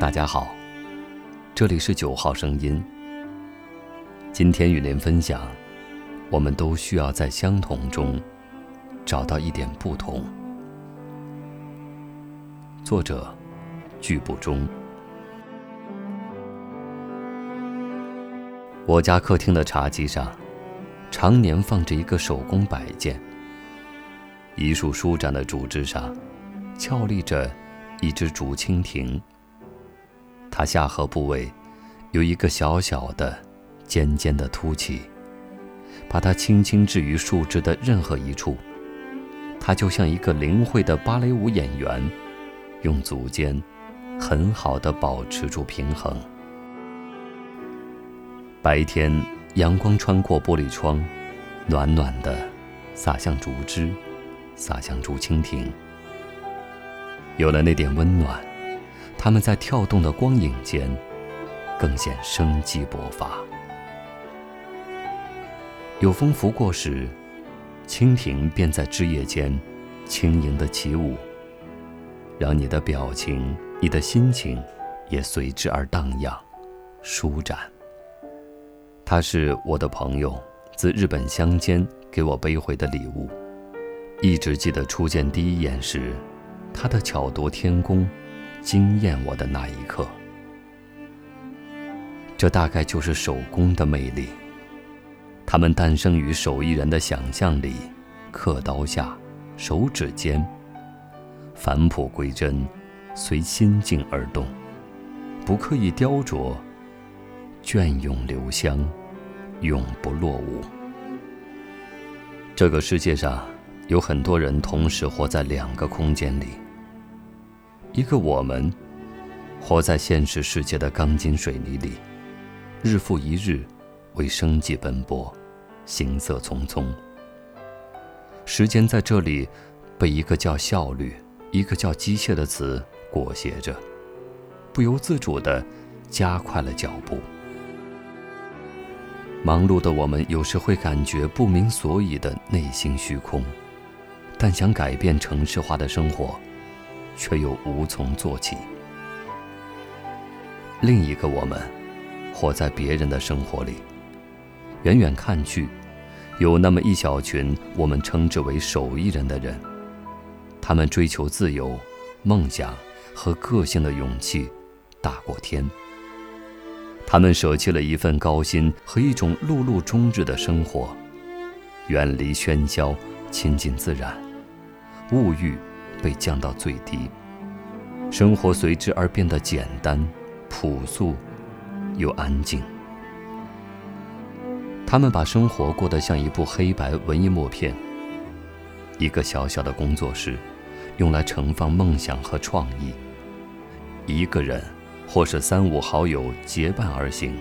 大家好，这里是九号声音。今天与您分享，我们都需要在相同中找到一点不同。作者：句不中。我家客厅的茶几上，常年放着一个手工摆件，一束舒展的竹枝上，翘立着一只竹蜻蜓。它下颌部位有一个小小的、尖尖的凸起，把它轻轻置于树枝的任何一处，它就像一个灵慧的芭蕾舞演员，用足尖很好的保持住平衡。白天，阳光穿过玻璃窗，暖暖的洒向竹枝，洒向竹蜻蜓。有了那点温暖。它们在跳动的光影间，更显生机勃发。有风拂过时，蜻蜓便在枝叶间轻盈的起舞，让你的表情、你的心情也随之而荡漾、舒展。它是我的朋友自日本乡间给我背回的礼物，一直记得初见第一眼时，它的巧夺天工。惊艳我的那一刻，这大概就是手工的魅力。它们诞生于手艺人的想象力，刻刀下，手指间，返璞归真，随心境而动，不刻意雕琢，隽永留香，永不落伍。这个世界上有很多人同时活在两个空间里。一个我们，活在现实世界的钢筋水泥里，日复一日为生计奔波，行色匆匆。时间在这里被一个叫效率、一个叫机械的词裹挟着，不由自主地加快了脚步。忙碌的我们有时会感觉不明所以的内心虚空，但想改变城市化的生活。却又无从做起。另一个我们，活在别人的生活里。远远看去，有那么一小群我们称之为手艺人的人，他们追求自由、梦想和个性的勇气大过天。他们舍弃了一份高薪和一种碌碌终日的生活，远离喧嚣，亲近自然，物欲。被降到最低，生活随之而变得简单、朴素又安静。他们把生活过得像一部黑白文艺默片，一个小小的工作室，用来盛放梦想和创意。一个人或是三五好友结伴而行，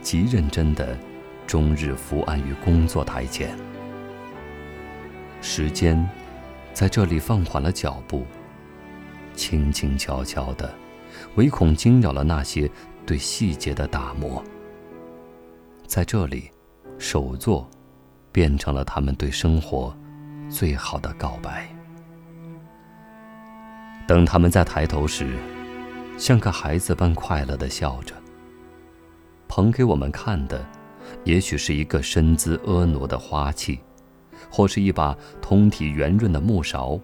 极认真的，终日伏案于工作台前。时间。在这里放缓了脚步，轻轻悄悄的，唯恐惊扰了那些对细节的打磨。在这里，首座变成了他们对生活最好的告白。等他们再抬头时，像个孩子般快乐的笑着。捧给我们看的，也许是一个身姿婀娜的花器。或是一把通体圆润的木勺，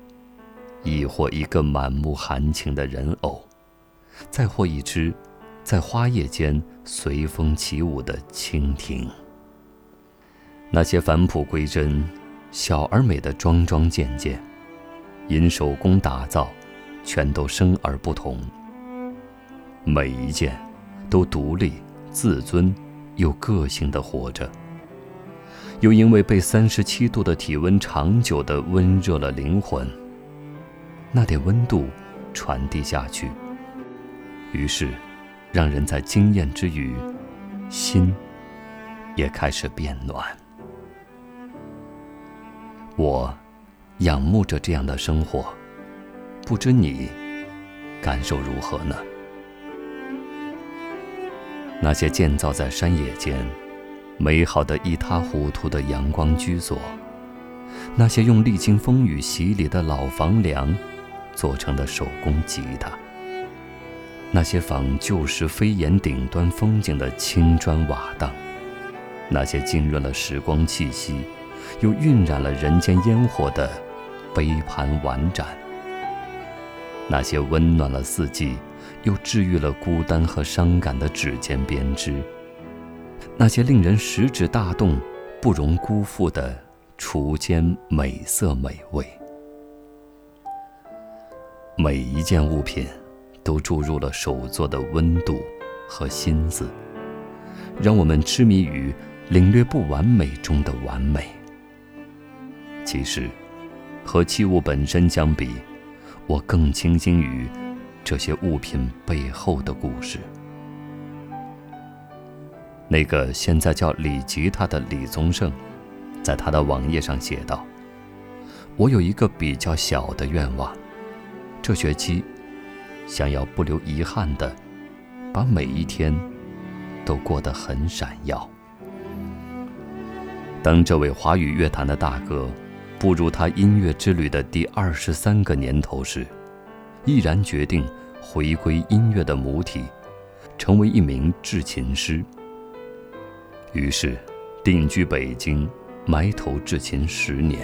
亦或一个满目含情的人偶，再或一只在花叶间随风起舞的蜻蜓。那些返璞归真、小而美的桩桩件件，因手工打造，全都生而不同。每一件，都独立、自尊，又个性的活着。又因为被三十七度的体温长久的温热了灵魂，那点温度传递下去，于是让人在惊艳之余，心也开始变暖。我仰慕着这样的生活，不知你感受如何呢？那些建造在山野间。美好的一塌糊涂的阳光居所，那些用历经风雨洗礼的老房梁做成的手工吉他，那些仿旧时飞檐顶端风景的青砖瓦当，那些浸润了时光气息，又晕染了人间烟火的杯盘碗盏，那些温暖了四季，又治愈了孤单和伤感的指尖编织，那些令人食指大动、不容辜负的厨间美色美味。每一件物品，都注入了手作的温度和心思，让我们痴迷于领略不完美中的完美。其实，和器物本身相比，我更倾心于这些物品背后的故事。那个现在叫李吉他的李宗盛，在他的网页上写道：“我有一个比较小的愿望。”这学期，想要不留遗憾的，把每一天都过得很闪耀。当这位华语乐坛的大哥步入他音乐之旅的第二十三个年头时，毅然决定回归音乐的母体，成为一名制琴师。于是，定居北京，埋头制琴十年。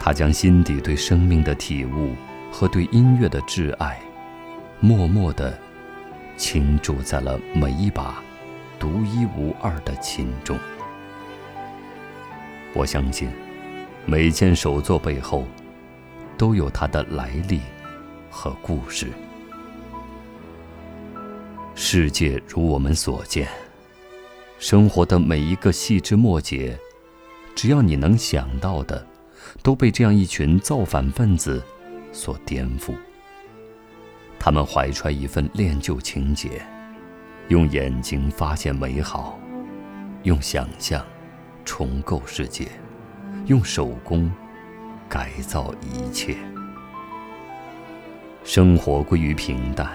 他将心底对生命的体悟和对音乐的挚爱，默默地倾注在了每一把独一无二的琴中。我相信，每件手作背后都有它的来历和故事。世界如我们所见，生活的每一个细枝末节，只要你能想到的。都被这样一群造反分子所颠覆。他们怀揣一份恋旧情结，用眼睛发现美好，用想象重构世界，用手工改造一切。生活归于平淡，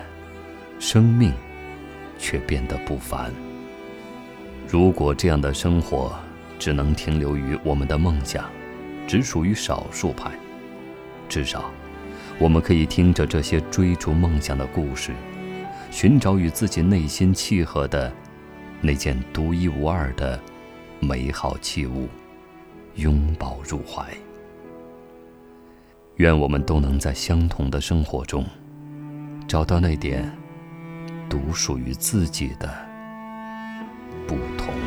生命却变得不凡。如果这样的生活只能停留于我们的梦想，只属于少数派。至少，我们可以听着这些追逐梦想的故事，寻找与自己内心契合的那件独一无二的美好器物，拥抱入怀。愿我们都能在相同的生活中，找到那点独属于自己的不同。